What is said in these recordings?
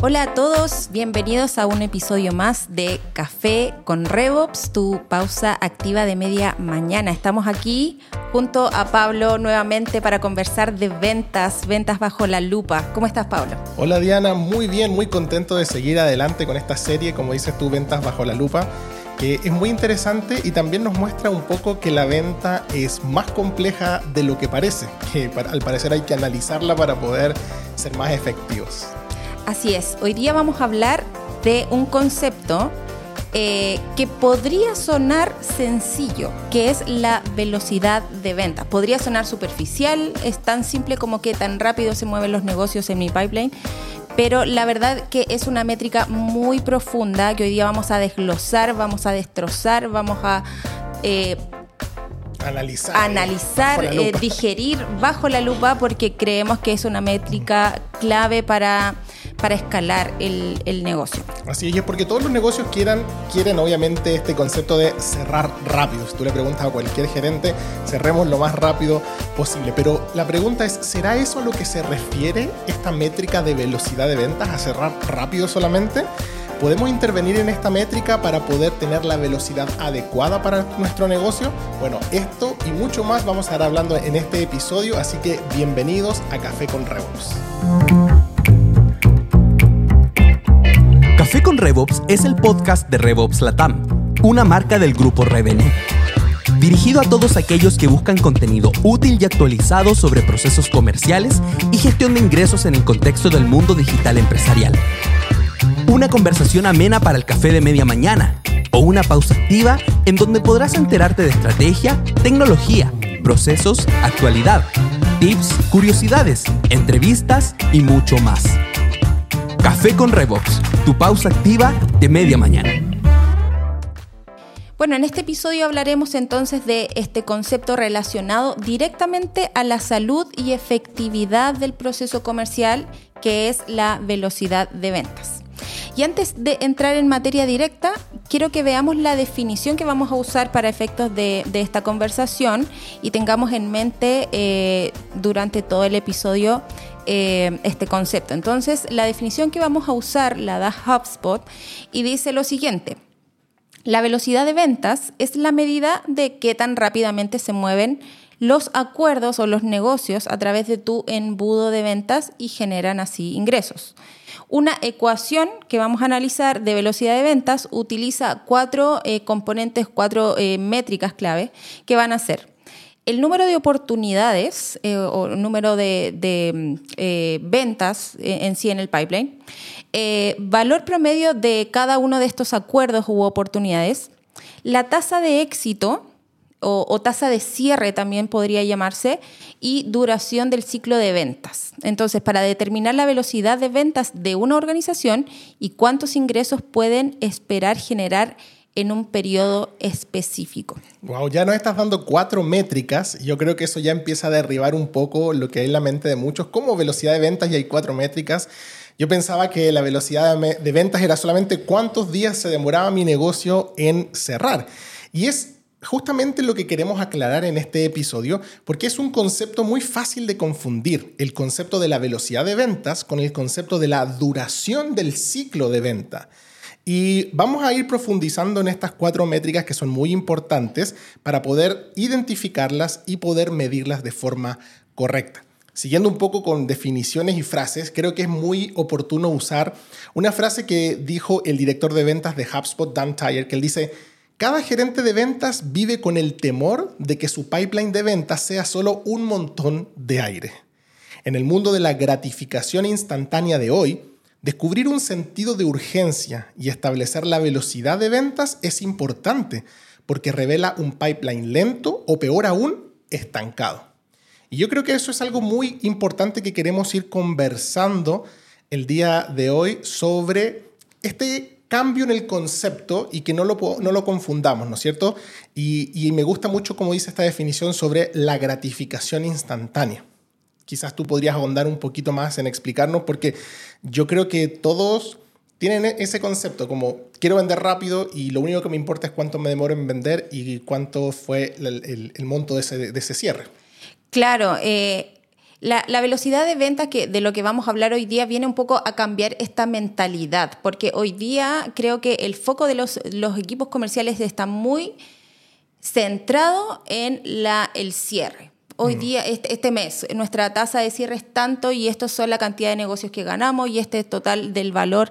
Hola a todos, bienvenidos a un episodio más de Café con RevOps, tu pausa activa de media mañana. Estamos aquí junto a Pablo nuevamente para conversar de ventas, ventas bajo la lupa. ¿Cómo estás, Pablo? Hola, Diana, muy bien, muy contento de seguir adelante con esta serie, como dices tú, Ventas bajo la lupa que es muy interesante y también nos muestra un poco que la venta es más compleja de lo que parece, que al parecer hay que analizarla para poder ser más efectivos. Así es, hoy día vamos a hablar de un concepto eh, que podría sonar sencillo, que es la velocidad de venta. Podría sonar superficial, es tan simple como que tan rápido se mueven los negocios en mi pipeline, pero la verdad que es una métrica muy profunda que hoy día vamos a desglosar, vamos a destrozar, vamos a... Eh, analizar, analizar eh, digerir bajo la lupa porque creemos que es una métrica clave para para escalar el, el negocio. Así es, porque todos los negocios quieran, quieren obviamente este concepto de cerrar rápido. Si tú le preguntas a cualquier gerente, cerremos lo más rápido posible. Pero la pregunta es, ¿será eso a lo que se refiere esta métrica de velocidad de ventas, a cerrar rápido solamente? ¿Podemos intervenir en esta métrica para poder tener la velocidad adecuada para nuestro negocio? Bueno, esto y mucho más vamos a estar hablando en este episodio, así que bienvenidos a Café con Revox. Café con RevOps es el podcast de RevOps Latam, una marca del grupo Revenue. Dirigido a todos aquellos que buscan contenido útil y actualizado sobre procesos comerciales y gestión de ingresos en el contexto del mundo digital empresarial. Una conversación amena para el café de media mañana o una pausa activa en donde podrás enterarte de estrategia, tecnología, procesos, actualidad, tips, curiosidades, entrevistas y mucho más. Café con Revox, tu pausa activa de media mañana. Bueno, en este episodio hablaremos entonces de este concepto relacionado directamente a la salud y efectividad del proceso comercial, que es la velocidad de ventas. Y antes de entrar en materia directa, quiero que veamos la definición que vamos a usar para efectos de, esta conversación y tengamos en mente eh, durante todo el episodio eh, este concepto. Entonces, la definición que vamos a usar la da HubSpot y dice lo siguiente. La velocidad de ventas es la medida de qué tan rápidamente se mueven los acuerdos o los negocios a través de tu embudo de ventas y generan así ingresos. Una ecuación que vamos a analizar de velocidad de ventas utiliza cuatro eh, componentes, cuatro eh, métricas clave que van a ser el número de oportunidades eh, o número de, mm, eh, ventas en sí en el pipeline, valor promedio de cada uno de estos acuerdos u oportunidades, la tasa de éxito o, o, tasa de cierre también podría llamarse, y duración del ciclo de ventas. Entonces, para determinar la velocidad de ventas de una organización y cuántos ingresos pueden esperar generar en un periodo específico. Wow, ya nos estás dando cuatro métricas. Yo creo que eso ya empieza a derribar un poco lo que hay en la mente de muchos. Como velocidad de ventas y hay cuatro métricas. Yo pensaba que la velocidad de ventas era solamente cuántos días se demoraba mi negocio en cerrar. Y es justamente lo que queremos aclarar en este episodio, porque es un concepto muy fácil de confundir, el concepto de la velocidad de ventas con el concepto de la duración del ciclo de venta. Y vamos a ir profundizando en estas cuatro métricas que son muy importantes para poder identificarlas y poder medirlas de forma correcta. Siguiendo un poco con definiciones y frases, creo que es muy oportuno usar una frase que dijo el director de ventas de HubSpot, Dan Tyre, que él dice, cada gerente de ventas vive con el temor de que su pipeline de ventas sea solo un montón de aire. En el mundo de la gratificación instantánea de hoy, Descubrir un sentido de urgencia y establecer la velocidad de ventas es importante porque revela un pipeline lento o peor aún, estancado. Y yo creo que eso es algo muy importante que queremos ir conversando el día de hoy sobre este cambio en el concepto y que no lo, no lo confundamos, ¿no es cierto? Y, me gusta mucho como dice esta definición sobre la gratificación instantánea quizás tú podrías ahondar un poquito más en explicarnos, porque yo creo que todos tienen e-, ese concepto como quiero vender rápido y lo único que me importa es cuánto me demoro en vender y cuánto fue el, monto de ese, cierre. Claro, eh, La, velocidad de venta, que de lo que vamos a hablar hoy día, viene un poco a cambiar esta mentalidad, porque hoy día creo que el foco de los, equipos comerciales está muy centrado en la, el cierre. Hoy mm. día, este, este, mes, nuestra tasa de cierre es tanto y esto son la cantidad de negocios que ganamos y este es total del valor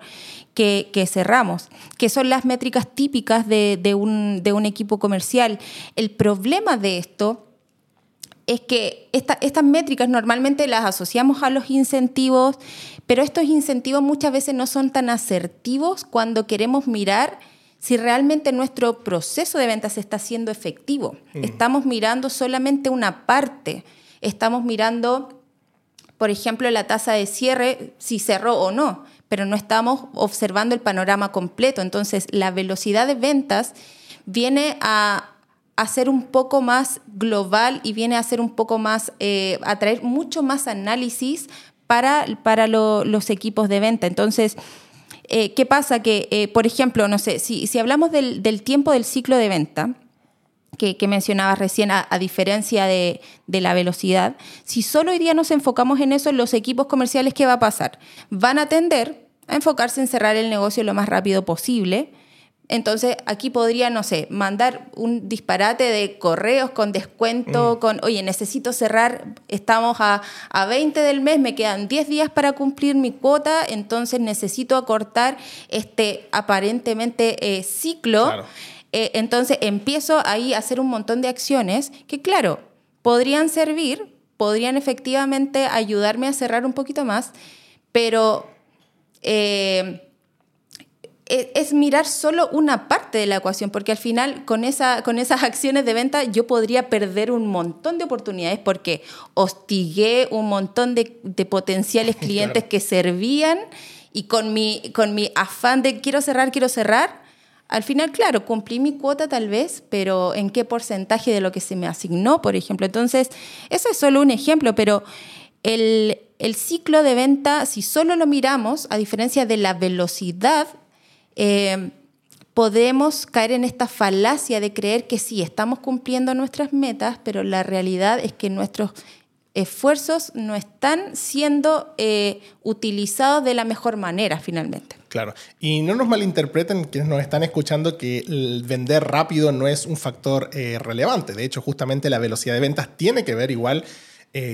que, cerramos, que son las métricas típicas de, de, un, de un equipo comercial. El problema de esto es que estas métricas normalmente las asociamos a los incentivos, pero estos incentivos muchas veces no son tan asertivos cuando queremos mirar si realmente nuestro proceso de ventas está siendo efectivo. Mm. Estamos mirando solamente una parte. Estamos mirando, por ejemplo, la tasa de cierre, si cerró o no, pero no estamos observando el panorama completo. Entonces, la velocidad de ventas viene a a ser un poco más global y viene a ser un poco más, eh, traer mucho más análisis para, para los equipos de venta. Entonces, eh, ¿qué pasa? Que, eh, por ejemplo, no sé, si, si hablamos del, tiempo del ciclo de venta, que, que mencionabas recién, a, diferencia de, de, la velocidad, si solo hoy día nos enfocamos en eso, los equipos comerciales, ¿qué va a pasar? Van a tender a enfocarse en cerrar el negocio lo más rápido posible, entonces, aquí podría, no sé, mandar un disparate de correos con descuento, mm. con, oye, necesito cerrar, estamos a, a 20 del mes, me quedan 10 días para cumplir mi cuota, entonces necesito acortar este aparentemente eh, ciclo. Eh, entonces, empiezo ahí a hacer un montón de acciones que, claro, podrían servir, podrían efectivamente ayudarme a cerrar un poquito más, pero... Eh, es mirar solo una parte de la ecuación, porque al final con, esa, con esas acciones de venta yo podría perder un montón de oportunidades porque hostigué un montón de, potenciales clientes que servían y con mi, con mi afán de quiero cerrar, quiero cerrar, al final, claro, cumplí mi cuota tal vez, pero ¿en qué porcentaje de lo que se me asignó, por ejemplo? Entonces, eso es solo un ejemplo, pero el, el ciclo de venta, si solo lo miramos, a diferencia de la velocidad, eh, podemos caer en esta falacia de creer que sí, estamos cumpliendo nuestras metas, pero la realidad es que nuestros esfuerzos no están siendo eh, utilizados de la mejor manera finalmente. Claro, y no nos malinterpreten quienes nos están escuchando que el vender rápido no es un factor eh, relevante. De hecho, justamente la velocidad de ventas tiene que ver igual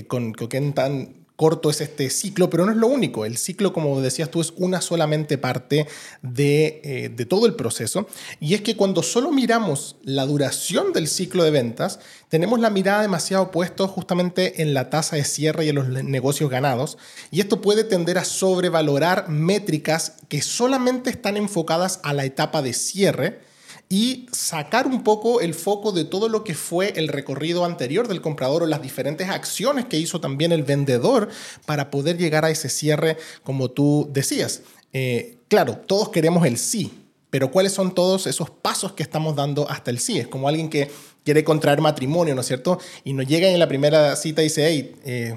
con, con qué tan corto es este ciclo, pero no es lo único. El ciclo, como decías tú, es una solamente parte de, eh, de, todo el proceso. Y es que cuando solo miramos la duración del ciclo de ventas, tenemos la mirada demasiado puesta justamente en la tasa de cierre y en los negocios ganados. Y esto puede tender a sobrevalorar métricas que solamente están enfocadas a la etapa de cierre y sacar un poco el foco de todo lo que fue el recorrido anterior del comprador o las diferentes acciones que hizo también el vendedor para poder llegar a ese cierre como tú decías. Eh, claro, todos queremos el sí, pero ¿cuáles son todos esos pasos que estamos dando hasta el sí? Es como alguien que quiere contraer matrimonio, ¿no es cierto? Y nos llega en la primera cita y dice, hey, eh,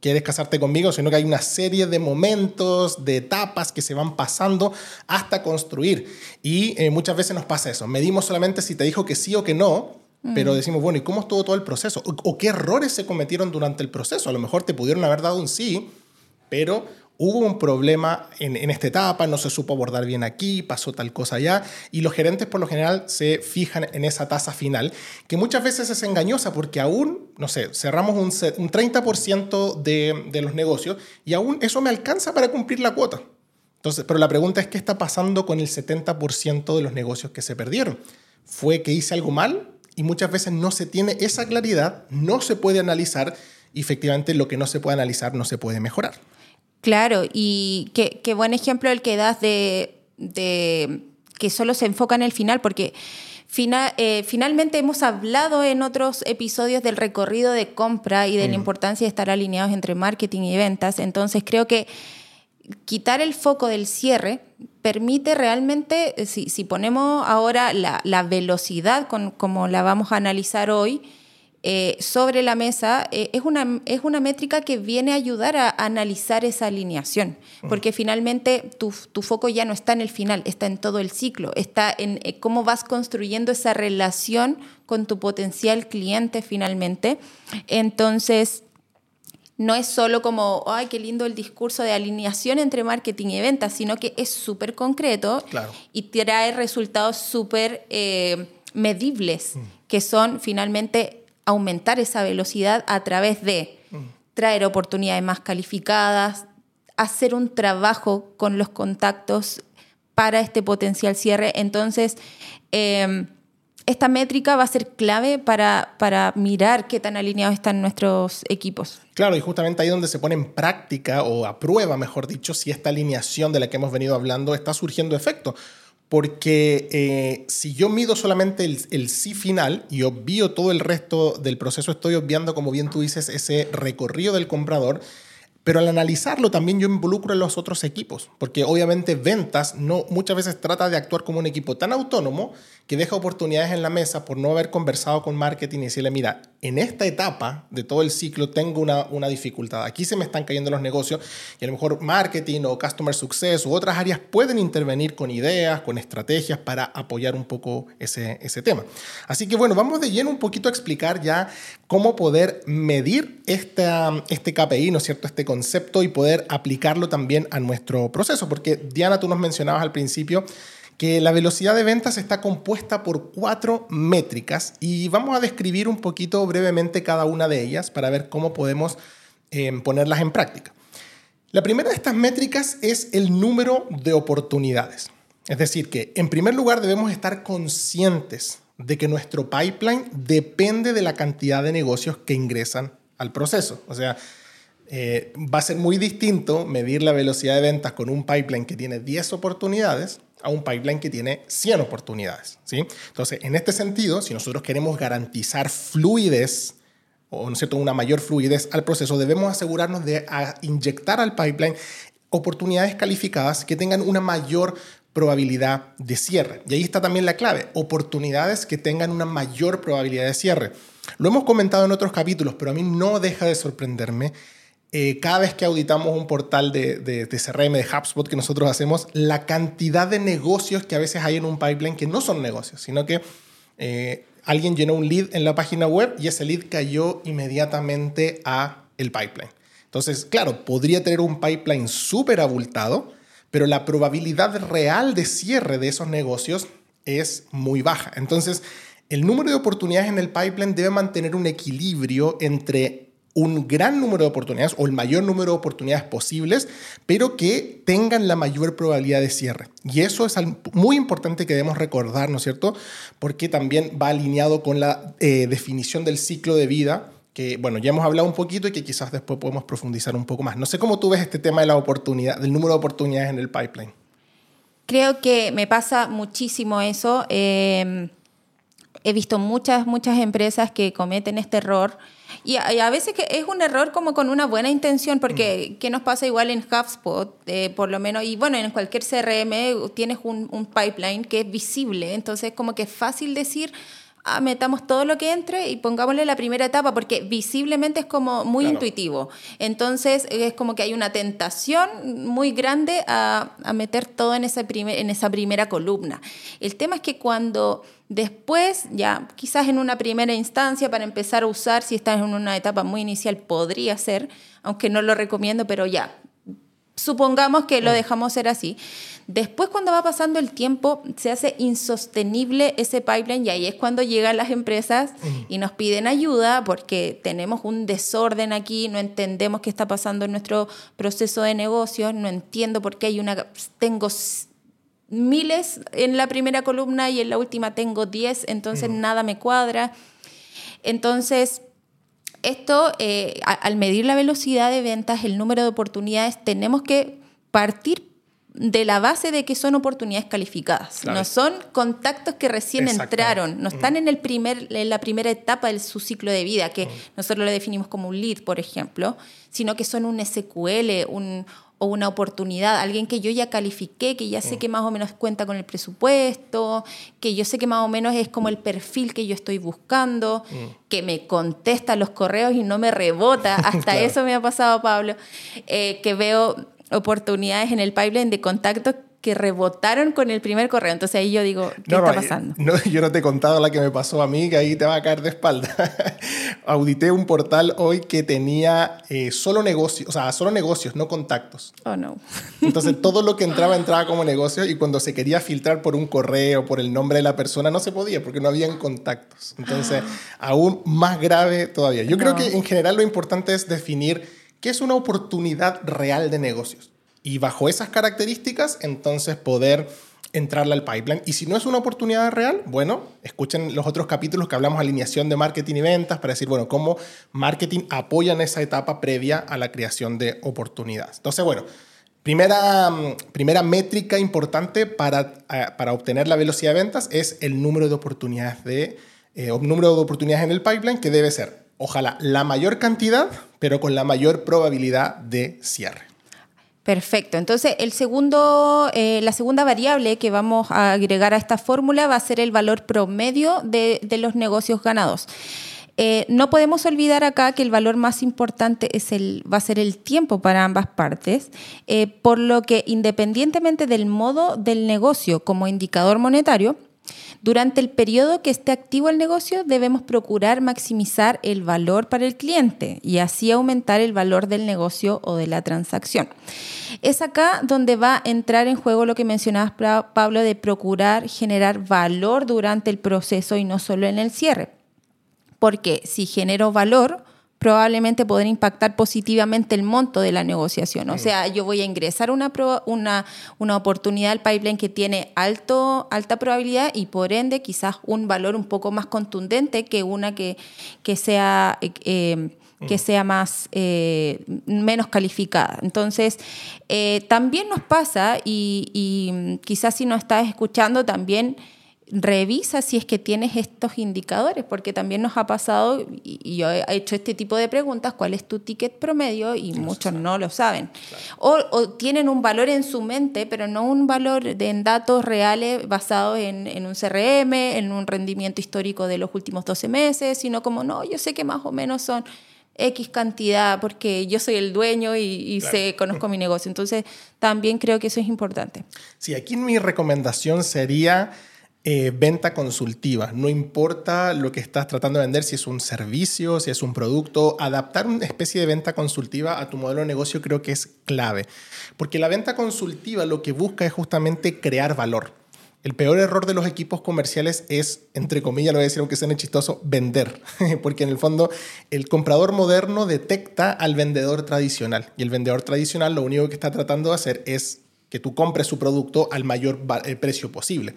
quieres casarte conmigo, sino que hay una serie de momentos, de etapas que se van pasando hasta construir. Y eh, muchas veces nos pasa eso. Medimos solamente si te dijo que sí o que no, pero decimos, bueno, ¿y cómo estuvo todo el proceso? o, qué errores se cometieron durante el proceso? A lo mejor te pudieron haber dado un sí, pero hubo un problema en, esta etapa, no se supo abordar bien aquí, pasó tal cosa allá, y los gerentes por lo general se fijan en esa tasa final, que muchas veces es engañosa porque aún, no sé, cerramos un, un 30% de, de los negocios y aún eso me alcanza para cumplir la cuota. Entonces, pero la pregunta es qué está pasando con el 70% de los negocios que se perdieron. ¿Fue que hice algo mal? Y muchas veces no se tiene esa claridad, no se puede analizar y efectivamente lo que no se puede analizar no se puede mejorar. Claro, y qué, buen ejemplo el que das de, que solo se enfoca en el final, porque eh, finalmente hemos hablado en otros episodios del recorrido de compra y de la mm. importancia de estar alineados entre marketing y ventas. Entonces creo que quitar el foco del cierre permite realmente, eh, si, ponemos ahora la, velocidad como la vamos a analizar hoy, eh, sobre la mesa eh, es, una, es una métrica que viene a ayudar a analizar esa alineación, porque finalmente tu, foco ya no está en el final, está en todo el ciclo, está en eh, cómo vas construyendo esa relación con tu potencial cliente finalmente. Entonces, no es solo como, ay, qué lindo el discurso de alineación entre marketing y ventas, sino que es súper concreto y trae resultados súper medibles, mm. que son finalmente aumentar esa velocidad a través de traer oportunidades más calificadas, hacer un trabajo con los contactos para este potencial cierre. Entonces, em, esta métrica va a ser clave para, para mirar qué tan alineados están nuestros equipos. Claro, y justamente ahí donde se pone en práctica o a prueba, mejor dicho, si esta alineación de la que hemos venido hablando está surgiendo efecto. Porque eh, si yo mido solamente el, el, sí final y obvio todo el resto del proceso, estoy obviando, como bien tú dices, ese recorrido del comprador pero al analizarlo también yo involucro a los otros equipos, porque obviamente ventas no muchas veces trata de actuar como un equipo tan autónomo que deja oportunidades en la mesa por no haber conversado con marketing y decirle, mira, en esta etapa de todo el ciclo tengo una, una dificultad, aquí se me están cayendo los negocios y a lo mejor marketing o customer success u otras áreas pueden intervenir con ideas, con estrategias para apoyar un poco ese, ese tema. Así que bueno, vamos de lleno un poquito a explicar ya cómo poder medir esta, este KPI, ¿no es cierto? Este concepto y poder aplicarlo también a nuestro proceso, porque Diana, tú nos mencionabas al principio que la velocidad de ventas está compuesta por cuatro métricas y vamos a describir un poquito brevemente cada una de ellas para ver cómo podemos eh, ponerlas en práctica. La primera de estas métricas es el número de oportunidades. Es decir, que en primer lugar debemos estar conscientes de que nuestro pipeline depende de la cantidad de negocios que ingresan al proceso. O sea, eh, va a ser muy distinto medir la velocidad de ventas con un pipeline que tiene 10 oportunidades a un pipeline que tiene 100 oportunidades. ¿sí? Entonces, en este sentido, si nosotros queremos garantizar fluidez o ¿no cierto? una mayor fluidez al proceso, debemos asegurarnos de inyectar al pipeline oportunidades calificadas que tengan una mayor probabilidad de cierre. Y ahí está también la clave, oportunidades que tengan una mayor probabilidad de cierre. Lo hemos comentado en otros capítulos, pero a mí no deja de sorprenderme eh, cada vez que auditamos un portal de, de, de, CRM, de HubSpot que nosotros hacemos, la cantidad de negocios que a veces hay en un pipeline que no son negocios, sino que eh, alguien llenó un lead en la página web y ese lead cayó inmediatamente a el pipeline. Entonces, claro, podría tener un pipeline súper abultado, pero la probabilidad real de cierre de esos negocios es muy baja. Entonces, el número de oportunidades en el pipeline debe mantener un equilibrio entre un gran número de oportunidades o el mayor número de oportunidades posibles, pero que tengan la mayor probabilidad de cierre. Y eso es muy importante que debemos recordar, ¿no es cierto? Porque también va alineado con la eh, definición del ciclo de vida que, bueno, ya hemos hablado un poquito y que quizás después podemos profundizar un poco más. No sé cómo tú ves este tema de la oportunidad, del número de oportunidades en el pipeline. Creo que me pasa muchísimo eso. Eh, he visto muchas, muchas empresas que cometen este error y a, veces que es un error como con una buena intención, porque mm. ¿qué nos pasa igual en HubSpot? Eh, por lo menos, y bueno, en cualquier CRM tienes un, un pipeline que es visible, entonces como que es fácil decir, Ah, metamos todo lo que entre y pongámosle la primera etapa, porque visiblemente es como muy intuitivo. Entonces es como que hay una tentación muy grande a, a meter todo en esa, en esa primera columna. El tema es que cuando después, ya quizás en una primera instancia para empezar a usar, si estás en una etapa muy inicial, podría ser, aunque no lo recomiendo, pero ya, supongamos que lo mm. dejamos ser así. Después, cuando va pasando el tiempo, se hace insostenible ese pipeline y ahí es cuando llegan las empresas y nos piden ayuda porque tenemos un desorden aquí, no entendemos qué está pasando en nuestro proceso de negocio, no entiendo por qué hay una... Tengo miles en la primera columna y en la última tengo 10, entonces nada me cuadra. Entonces, esto, eh, al medir la velocidad de ventas, el número de oportunidades, tenemos que partir de la base de que son oportunidades calificadas. No son contactos que recién entraron, no están en, el primer, en la primera etapa de su ciclo de vida, que nosotros lo definimos como un lead, por ejemplo, sino que son un SQL un, o una oportunidad, alguien que yo ya califiqué, que ya sé que más o menos cuenta con el presupuesto, que yo sé que más o menos es como el perfil que yo estoy buscando, que me contesta los correos y no me rebota, hasta eso me ha pasado, Pablo, eh, que veo oportunidades en el pipeline de contactos que rebotaron con el primer correo. Entonces ahí yo digo, ¿qué está pasando? No, yo no te he contado la que me pasó a mí, que ahí te va a caer de espalda. Audité un portal hoy que tenía eh, solo negocios, o sea, solo negocios, no contactos. Oh, no. Entonces todo lo que entraba entraba como negocio y cuando se quería filtrar por un correo, por el nombre de la persona, no se podía porque no habían contactos. Entonces, aún más grave todavía. Yo creo que en general lo importante es definir qué es una oportunidad real de negocios y bajo esas características, entonces poder entrarle al pipeline. Y si no es una oportunidad real, bueno, escuchen los otros capítulos que hablamos alineación de marketing y ventas para decir, bueno, cómo marketing apoya en esa etapa previa a la creación de oportunidades. Entonces, bueno, primera, primera métrica importante para, eh, para obtener la velocidad de ventas es el número de oportunidades de, eh, número de oportunidades en el pipeline que debe ser, ojalá, la mayor cantidad, pero con la mayor probabilidad de cierre. Perfecto. Entonces, el segundo, eh, la segunda variable que vamos a agregar a esta fórmula va a ser el valor promedio de, los negocios ganados. Eh, no podemos olvidar acá que el valor más importante es el, va a ser el tiempo para ambas partes, eh, por lo que independientemente del modo del negocio como indicador monetario, durante el periodo que esté activo el negocio, debemos procurar maximizar el valor para el cliente y así aumentar el valor del negocio o de la transacción. Es acá donde va a entrar en juego lo que mencionabas, Pablo, de procurar generar valor durante el proceso y no solo en el cierre. Porque si genero valor, probablemente poder impactar positivamente el monto de la negociación. O sea, yo voy a ingresar una, una, una oportunidad al pipeline que tiene alto, alta probabilidad y por ende quizás un valor un poco más contundente que una que, que sea... Eh, que sea más eh, menos calificada. Entonces, eh, también nos pasa, y, y quizás si nos estás escuchando, también revisa si es que tienes estos indicadores, porque también nos ha pasado, y yo he hecho este tipo de preguntas, ¿cuál es tu ticket promedio? Y muchos no lo saben. O, tienen un valor en su mente, pero no un valor de, en datos reales basados en, un CRM, en un rendimiento histórico de los últimos 12 meses, sino como, no, yo sé que más o menos son X cantidad, porque yo soy el dueño y, y sé, conozco mi negocio. Entonces, también creo que eso es importante. Sí, aquí mi recomendación sería eh, venta consultiva. No importa lo que estás tratando de vender, si es un servicio, si es un producto, adaptar una especie de venta consultiva a tu modelo de negocio creo que es clave. Porque la venta consultiva lo que busca es justamente crear valor. El peor error de los equipos comerciales es, entre comillas, lo voy a decir aunque suene chistoso, vender. Porque en el fondo el comprador moderno detecta al vendedor tradicional. Y el vendedor tradicional lo único que está tratando de hacer es que tú compres su producto al mayor eh, precio posible.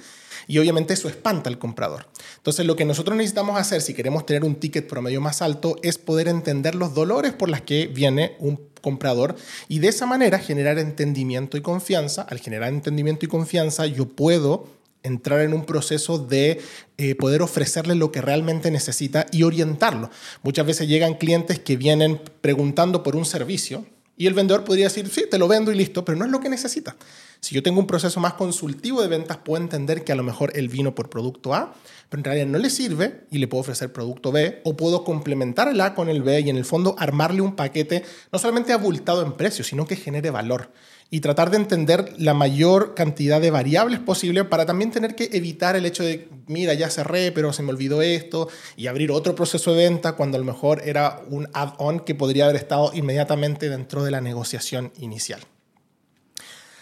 Y obviamente eso espanta al comprador. Entonces lo que nosotros necesitamos hacer si queremos tener un ticket promedio más alto es poder entender los dolores por los que viene un comprador y de esa manera generar entendimiento y confianza. Al generar entendimiento y confianza yo puedo entrar en un proceso de eh, poder ofrecerle lo que realmente necesita y orientarlo. Muchas veces llegan clientes que vienen preguntando por un servicio y el vendedor podría decir, sí, te lo vendo y listo, pero no es lo que necesita. Si yo tengo un proceso más consultivo de ventas, puedo entender que a lo mejor él vino por producto A, pero en realidad no le sirve y le puedo ofrecer producto B, o puedo complementar el A con el B y en el fondo armarle un paquete no solamente abultado en precio, sino que genere valor y tratar de entender la mayor cantidad de variables posible para también tener que evitar el hecho de, mira, ya cerré, pero se me olvidó esto, y abrir otro proceso de venta cuando a lo mejor era un add-on que podría haber estado inmediatamente dentro de la negociación inicial.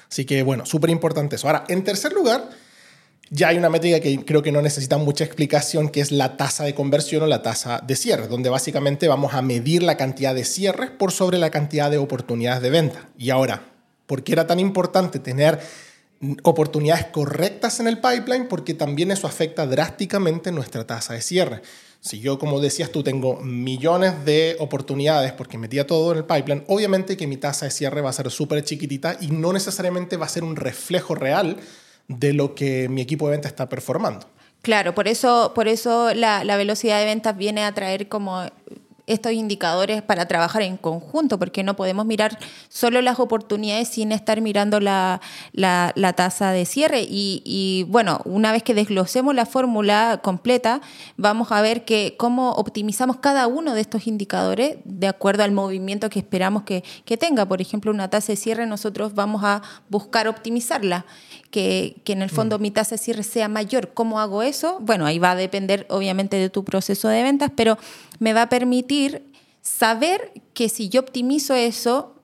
Así que bueno, súper importante eso. Ahora, en tercer lugar, ya hay una métrica que creo que no necesita mucha explicación, que es la tasa de conversión o la tasa de cierre, donde básicamente vamos a medir la cantidad de cierres por sobre la cantidad de oportunidades de venta. Y ahora, ¿por qué era tan importante tener oportunidades correctas en el pipeline? Porque también eso afecta drásticamente nuestra tasa de cierre. Si yo, como decías tú, tengo millones de oportunidades porque metía todo en el pipeline, obviamente que mi tasa de cierre va a ser súper chiquitita y no necesariamente va a ser un reflejo real de lo que mi equipo de venta está performando. Claro, por eso, por eso la, velocidad de ventas viene a traer como estos indicadores para trabajar en conjunto, porque no podemos mirar solo las oportunidades sin estar mirando la, tasa de cierre. Y, bueno, una vez que desglosemos la fórmula completa, vamos a ver que cómo optimizamos cada uno de estos indicadores de acuerdo al movimiento que esperamos que, que tenga. Por ejemplo, una tasa de cierre, nosotros vamos a buscar optimizarla que, en el fondo mm. mi tasa de cierre sea mayor. ¿Cómo hago eso? Bueno, ahí va a depender obviamente de tu proceso de ventas, pero me va a permitir saber que si yo optimizo eso,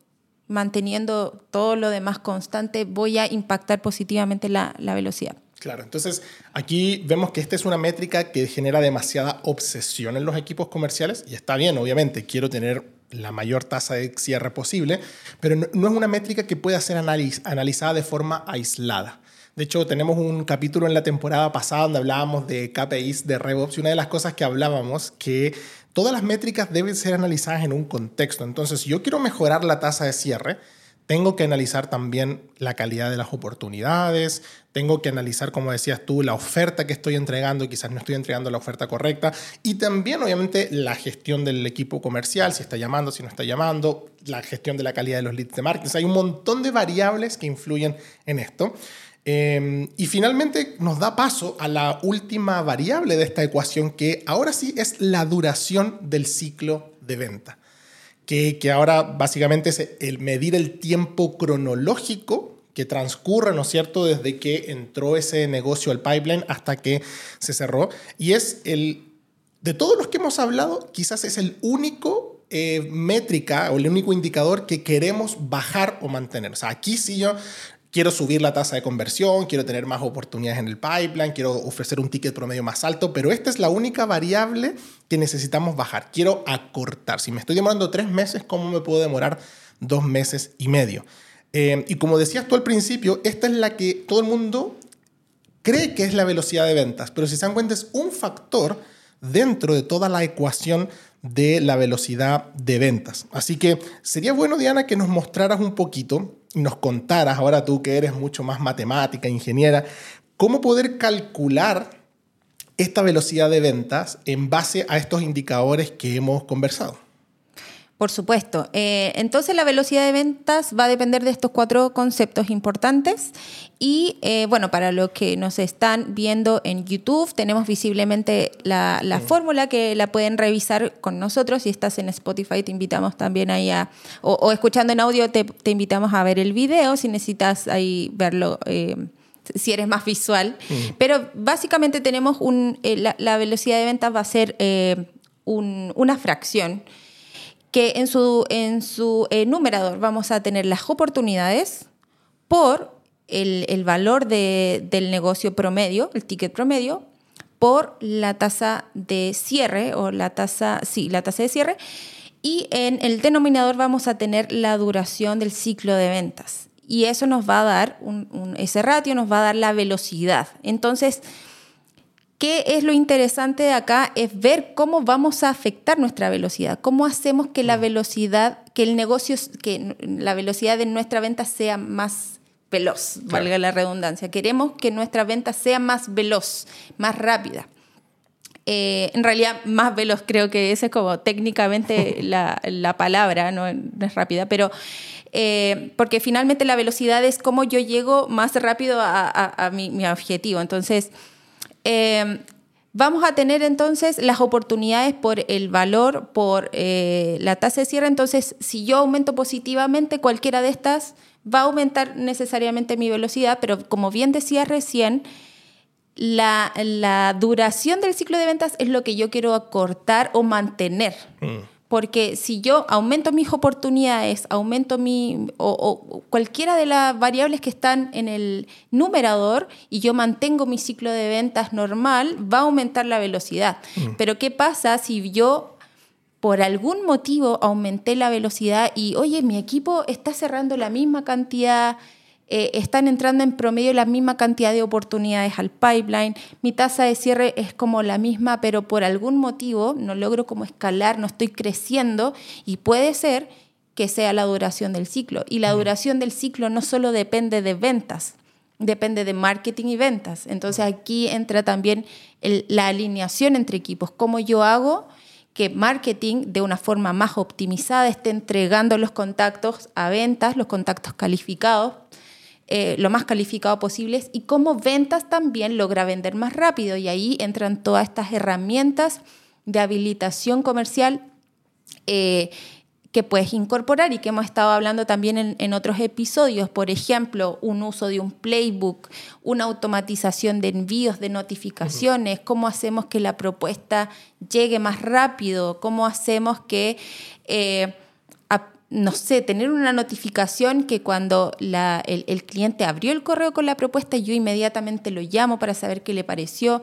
manteniendo todo lo demás constante, voy a impactar positivamente la, velocidad. Claro, entonces aquí vemos que esta es una métrica que genera demasiada obsesión en los equipos comerciales y está bien, obviamente, quiero tener la mayor tasa de cierre posible, pero no, es una métrica que pueda ser analizada de forma aislada. De hecho, tenemos un capítulo en la temporada pasada donde hablábamos de KPIs de RevOps y una de las cosas que hablábamos que todas las métricas deben ser analizadas en un contexto. Entonces, si yo quiero mejorar la tasa de cierre, tengo que analizar también la calidad de las oportunidades, tengo que analizar, como decías tú, la oferta que estoy entregando, quizás no estoy entregando la oferta correcta, y también, obviamente, la gestión del equipo comercial, si está llamando, si no está llamando, la gestión de la calidad de los leads de marketing. hay un montón de variables que influyen en esto. Em, y finalmente nos da paso a la última variable de esta ecuación, que ahora sí es la duración del ciclo de venta que, ahora básicamente es el medir el tiempo cronológico que transcurre, ¿no es cierto?, desde que entró ese negocio al pipeline hasta que se cerró. Y es el, de todos los que hemos hablado, quizás es el único eh, métrica o el único indicador que queremos bajar o mantener. O sea, aquí sí yo quiero subir la tasa de conversión, quiero tener más oportunidades en el pipeline, quiero ofrecer un ticket promedio más alto, pero esta es la única variable que necesitamos bajar. Quiero acortar. Si me estoy demorando tres meses, ¿cómo me puedo demorar dos meses y medio? Eh, y como decías tú al principio, esta es la que todo el mundo cree que es la velocidad de ventas, pero si se dan cuenta es un factor dentro de toda la ecuación de la velocidad de ventas. Así que sería bueno, Diana, que nos mostraras un poquito nos contaras, ahora tú que eres mucho más matemática, ingeniera, cómo poder calcular esta velocidad de ventas en base a estos indicadores que hemos conversado. Por supuesto. Eh, entonces la velocidad de ventas va a depender de estos cuatro conceptos importantes. Y eh, bueno, para los que nos están viendo en YouTube, tenemos visiblemente la, fórmula que la pueden revisar con nosotros. Si estás en Spotify, te invitamos también ahí a, o, escuchando en audio, te, invitamos a ver el video si necesitas ahí verlo. Eh, si eres más visual. Pero básicamente tenemos un, la, velocidad de ventas va a ser una fracción que en su, en su eh, numerador vamos a tener las oportunidades por el, valor del negocio promedio, el ticket promedio, por la tasa de cierre o la tasa, sí, la tasa de cierre. Y en el denominador vamos a tener la duración del ciclo de ventas. Y eso nos va a dar, ese ratio nos va a dar la velocidad. Entonces, ¿Qué es lo interesante de acá? Es ver cómo vamos a afectar nuestra velocidad, cómo hacemos que la mm. velocidad, que el negocio, que la velocidad de nuestra venta sea más veloz, valga la redundancia. Queremos que nuestra venta sea más veloz, más rápida. Eh, en realidad, más veloz creo que esa es como técnicamente la, palabra, no, es rápida, pero eh, porque finalmente la velocidad es cómo yo llego más rápido a, mi, mi objetivo. Entonces, Em, vamos a tener entonces las oportunidades por el valor, por eh, la tasa de cierre. Entonces, si yo aumento positivamente cualquiera de estas, va a aumentar necesariamente mi velocidad, pero como bien decía recién, la, duración del ciclo de ventas es lo que yo quiero acortar o mantener. Mm. Porque si yo aumento mis oportunidades, aumento mi, o, cualquiera de las variables que están en el numerador y yo mantengo mi ciclo de ventas normal, va a aumentar la velocidad. Mm. Pero ¿qué pasa si yo por algún motivo aumenté la velocidad y, oye, mi equipo está cerrando la misma cantidad eh, están entrando en promedio la misma cantidad de oportunidades al pipeline, mi tasa de cierre es como la misma, pero por algún motivo no logro como escalar, no estoy creciendo y puede ser que sea la duración del ciclo. Y la duración del ciclo no solo depende de ventas, depende de marketing y ventas. Entonces aquí entra también la alineación entre equipos, cómo yo hago que marketing de una forma más optimizada esté entregando los contactos a ventas, los contactos calificados, eh, lo más calificado posibles y cómo ventas también logra vender más rápido. Y ahí entran todas estas herramientas de habilitación comercial eh, que puedes incorporar y que hemos estado hablando también en, otros episodios. Por ejemplo, un uso de un playbook, una automatización de envíos de notificaciones, cómo hacemos que la propuesta llegue más rápido, cómo hacemos que... Eh, no sé, tener una notificación que cuando el, cliente abrió el correo con la propuesta, yo inmediatamente lo llamo para saber qué le pareció,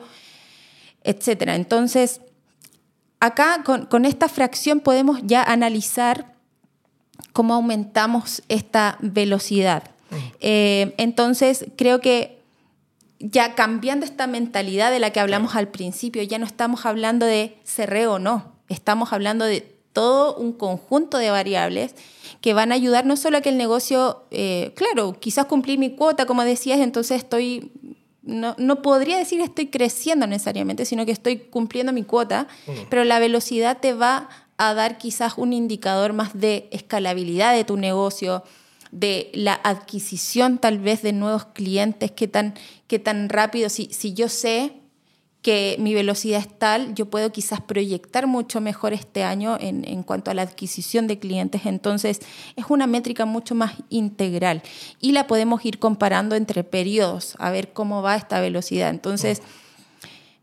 etc. Entonces, acá con, esta fracción podemos ya analizar cómo aumentamos esta velocidad. Mm. Eh, entonces, creo que ya cambiando esta mentalidad de la que hablamos al principio, ya no estamos hablando de cerré o no, estamos hablando de todo un conjunto de variables que van a ayudar no solo a que el negocio, eh, claro, quizás cumplir mi cuota, como decías, entonces estoy no, no, podría decir estoy creciendo necesariamente, sino que estoy cumpliendo mi cuota, mm. pero la velocidad te va a dar quizás un indicador más de escalabilidad de tu negocio, de la adquisición tal vez de nuevos clientes, qué tan, qué tan rápido, si, si yo sé que mi velocidad es tal, yo puedo quizás proyectar mucho mejor este año en, en, cuanto a la adquisición de clientes. Entonces, es una métrica mucho más integral y la podemos ir comparando entre periodos, a ver cómo va esta velocidad. Entonces,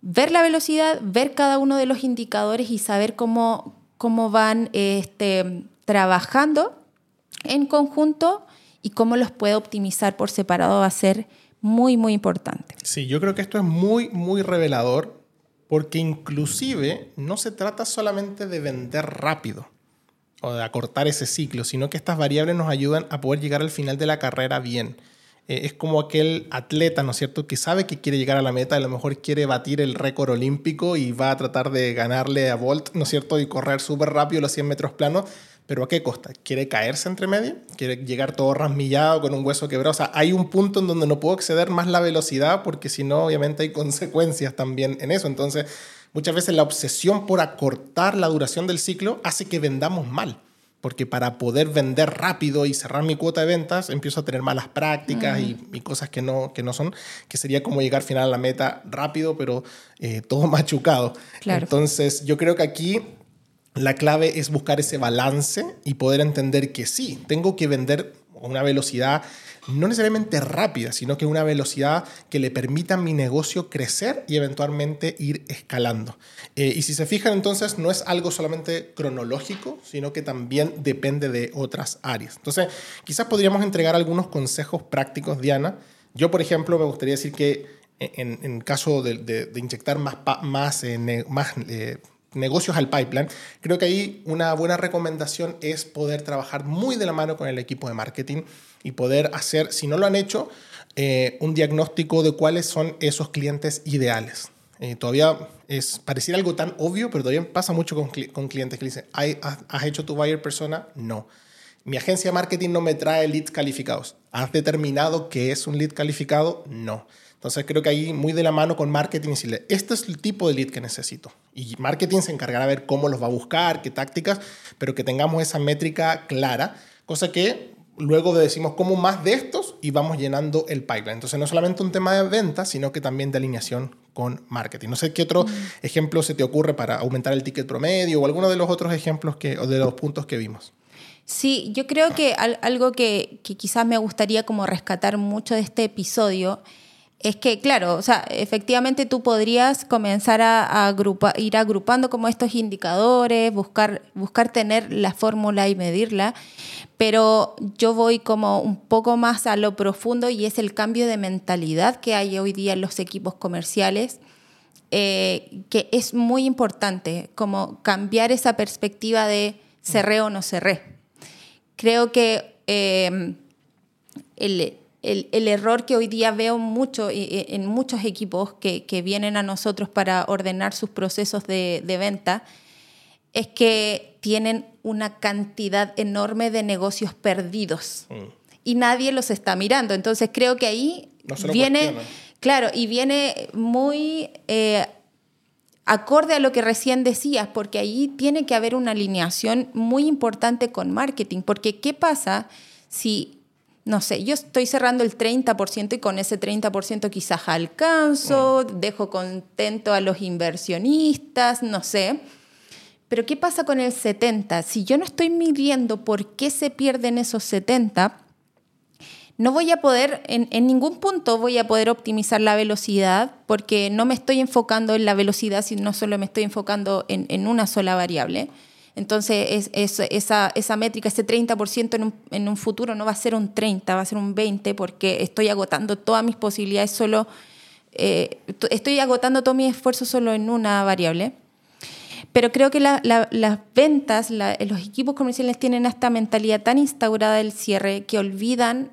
ver la velocidad, ver cada uno de los indicadores y saber cómo, cómo van este, trabajando en conjunto y cómo los puedo optimizar por separado va a ser muy, muy importante. Sí, yo creo que esto es muy, muy revelador porque inclusive no se trata solamente de vender rápido o de acortar ese ciclo, sino que estas variables nos ayudan a poder llegar al final de la carrera bien. Eh, es como aquel atleta, ¿no es cierto?, que sabe que quiere llegar a la meta, a lo mejor quiere batir el récord olímpico y va a tratar de ganarle a Bolt, ¿no es cierto?, y correr súper rápido los 100 metros planos, pero ¿a qué costa? ¿Quiere caerse entre medio? ¿Quiere llegar todo rasmillado con un hueso quebrado? O sea, hay un punto en donde no puedo exceder más la velocidad porque si no, obviamente hay consecuencias también en eso. Entonces, muchas veces la obsesión por acortar la duración del ciclo hace que vendamos mal. Porque para poder vender rápido y cerrar mi cuota de ventas, empiezo a tener malas prácticas y, cosas que no, que no son, que sería como llegar al final a la meta rápido, pero eh, todo machucado. Entonces, yo creo que aquí la clave es buscar ese balance y poder entender que sí, tengo que vender a una velocidad no necesariamente rápida, sino que una velocidad que le permita a mi negocio crecer y eventualmente ir escalando. Eh, y si se fijan, entonces no es algo solamente cronológico, sino que también depende de otras áreas. Entonces, quizás podríamos entregar algunos consejos prácticos, Diana. Yo, por ejemplo, me gustaría decir que en, caso de, inyectar más, más, eh, más eh, negocios al pipeline, creo que ahí una buena recomendación es poder trabajar muy de la mano con el equipo de marketing y poder hacer, si no lo han hecho, eh, un diagnóstico de cuáles son esos clientes ideales. Eh, todavía es pareciera algo tan obvio, pero todavía pasa mucho con, clientes que dicen, ¿has hecho tu buyer persona? No. Mi agencia de marketing no me trae leads calificados. ¿Has determinado qué es un lead calificado? No. Entonces creo que ahí muy de la mano con marketing decirle, este es el tipo de lead que necesito. Y marketing se encargará de ver cómo los va a buscar, qué tácticas, pero que tengamos esa métrica clara, cosa que luego decimos cómo más de estos y vamos llenando el pipeline. Entonces no solamente un tema de venta, sino que también de alineación con marketing. No sé qué otro mm. ejemplo se te ocurre para aumentar el ticket promedio o alguno de los otros ejemplos que, o de los puntos que vimos. Sí, yo creo que algo que, que quizás me gustaría como rescatar mucho de este episodio es que, claro, o sea, efectivamente tú podrías comenzar a, ir agrupando como estos indicadores, buscar, buscar tener la fórmula y medirla, pero yo voy como un poco más a lo profundo y es el cambio de mentalidad que hay hoy día en los equipos comerciales, eh, que es muy importante, como cambiar esa perspectiva de cerré o no cerré. Creo que eh, el el, error que hoy día veo mucho en muchos equipos que, vienen a nosotros para ordenar sus procesos de, venta es que tienen una cantidad enorme de negocios perdidos mm. y nadie los está mirando. Entonces creo que ahí viene, claro, y viene muy... Eh, acorde a lo que recién decías, porque ahí tiene que haber una alineación muy importante con marketing, porque ¿qué pasa si no sé, yo estoy cerrando el 30% y con ese 30% quizás alcanzo, mm. dejo contento a los inversionistas, no sé. Pero ¿qué pasa con el 70? Si yo no estoy midiendo por qué se pierden esos 70, no voy a poder, en, ningún punto voy a poder optimizar la velocidad porque no me estoy enfocando en la velocidad, sino solo me estoy enfocando en una sola variable. Entonces, esa, esa, métrica, ese 30% en un, en un, futuro no va a ser un 30, va a ser un 20 porque estoy agotando todas mis posibilidades solo, eh, estoy agotando todo mi esfuerzo solo en una variable. Pero creo que las ventas, los equipos comerciales tienen esta mentalidad tan instaurada del cierre que olvidan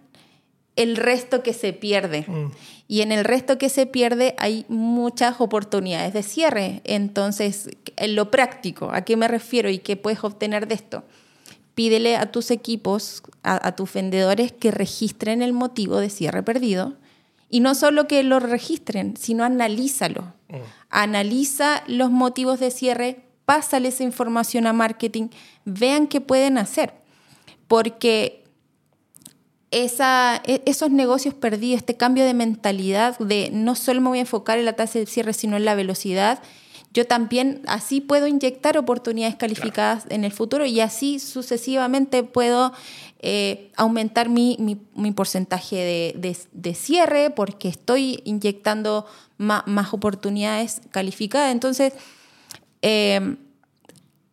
el resto que se pierde. Mm. Y en el resto que se pierde hay muchas oportunidades de cierre. Entonces, en lo práctico, ¿a qué me refiero y qué puedes obtener de esto? Pídele a tus equipos, a, tus vendedores que registren el motivo de cierre perdido. Y no solo que lo registren, sino analízalo. Mm. Analiza los motivos de cierre, pásale esa información a marketing, vean qué pueden hacer. Porque esa, e, esos negocios perdidos, este cambio de mentalidad de no solo me voy a enfocar en la tasa de cierre, sino en la velocidad, yo también así puedo inyectar oportunidades calificadas en el futuro y así sucesivamente puedo eh, aumentar mi, mi, porcentaje de, cierre porque estoy inyectando más, oportunidades calificadas. Entonces, eh,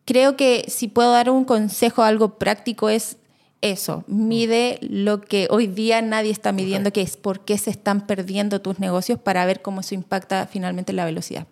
creo que si puedo dar un consejo, algo práctico, es eso, mide lo que hoy día nadie está midiendo, que es por qué se están perdiendo tus negocios para ver cómo eso impacta finalmente la velocidad.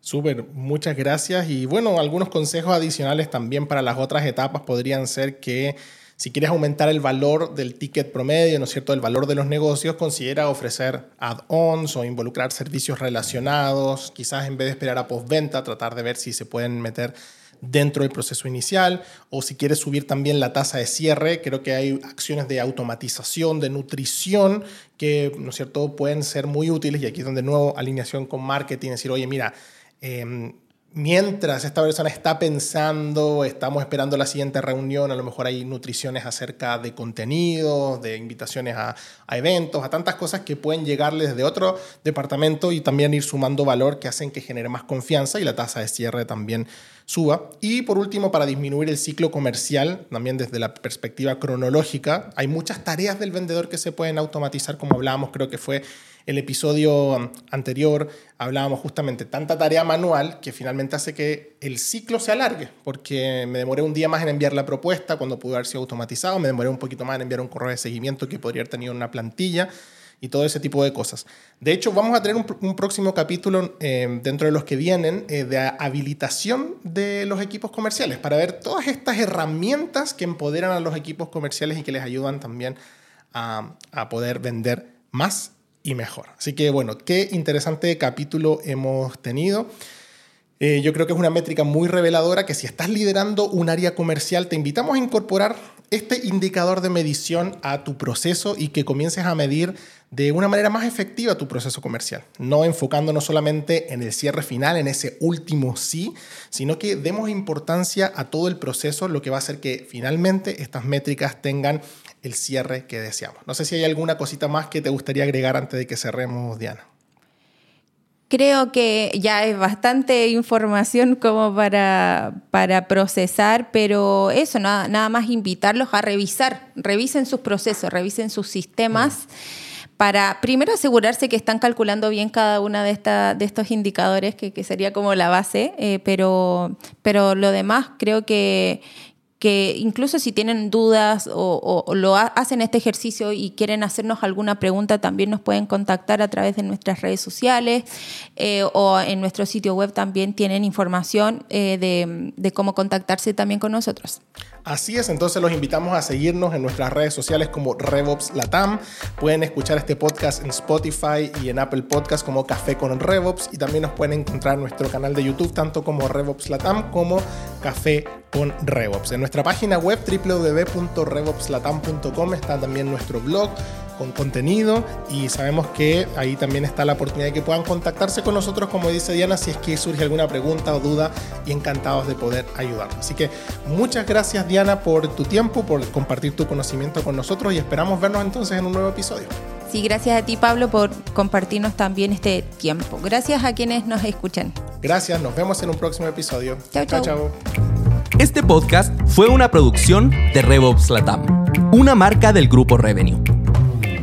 Súper, muchas gracias. Y bueno, algunos consejos adicionales también para las otras etapas podrían ser que si quieres aumentar el valor del ticket promedio, ¿no es cierto?, el valor de los negocios, considera ofrecer add-ons o involucrar servicios relacionados, quizás en vez de esperar a postventa, tratar de ver si se pueden meter dentro del proceso inicial o si quieres subir también la tasa de cierre, creo que hay acciones de automatización, de nutrición que, ¿no es cierto?, pueden ser muy útiles y aquí es donde nuevo alineación con marketing, decir, oye, mira, em, mientras esta persona está pensando, estamos esperando la siguiente reunión, a lo mejor hay nutriciones acerca de contenido, de invitaciones a, a, eventos, a tantas cosas que pueden llegarles desde otro departamento y también ir sumando valor que hacen que genere más confianza y la tasa de cierre también suba. Y por último, para disminuir el ciclo comercial, también desde la perspectiva cronológica, hay muchas tareas del vendedor que se pueden automatizar, como hablábamos, creo que fue el episodio anterior, hablábamos justamente tanta tarea manual que finalmente hace que el ciclo se alargue, porque me demoré un día más en enviar la propuesta cuando pudo haber sido automatizado, me demoré un poquito más en enviar un correo de seguimiento que podría haber tenido una plantilla y todo ese tipo de cosas. De hecho, vamos a tener un, próximo capítulo eh, dentro de los que vienen eh, de habilitación de los equipos comerciales para ver todas estas herramientas que empoderan a los equipos comerciales y que les ayudan también a, a poder vender más y mejor. Así que bueno, qué interesante capítulo hemos tenido. Eh, yo creo que es una métrica muy reveladora que si estás liderando un área comercial, te invitamos a incorporar este indicador de medición a tu proceso y que comiences a medir de una manera más efectiva tu proceso comercial, no enfocándonos solamente en el cierre final, en ese último sí, sino que demos importancia a todo el proceso, lo que va a hacer que finalmente estas métricas tengan el cierre que deseamos. No sé si hay alguna cosita más que te gustaría agregar antes de que cerremos, Diana. Creo que ya es bastante información como para, para procesar, pero eso, nada, nada más invitarlos a revisar, revisen sus procesos, revisen sus sistemas. Para primero asegurarse que están calculando bien cada una de, esta, de estos indicadores, que, sería como la base, eh, pero, pero lo demás creo que, que incluso si tienen dudas o, lo hacen este ejercicio y quieren hacernos alguna pregunta, también nos pueden contactar a través de nuestras redes sociales eh, o en nuestro sitio web también tienen información eh, de, cómo contactarse también con nosotros. Así es, entonces los invitamos a seguirnos en nuestras redes sociales como RevOps Latam. Pueden escuchar este podcast en Spotify y en Apple Podcast como Café con RevOps y también nos pueden encontrar en nuestro canal de YouTube tanto como RevOps Latam como Café con RevOps. En nuestra página web www.revopslatam.com está también nuestro blog con contenido y sabemos que ahí también está la oportunidad de que puedan contactarse con nosotros, como dice Diana, si es que surge alguna pregunta o duda y encantados de poder ayudar. Así que muchas gracias Diana por tu tiempo, por compartir tu conocimiento con nosotros y esperamos vernos entonces en un nuevo episodio. Sí, gracias a ti Pablo por compartirnos también este tiempo. Gracias a quienes nos escuchan. Gracias, nos vemos en un próximo episodio. Chao, chao. chao. Este podcast fue una producción de RevOps Latam, una marca del grupo Revenue.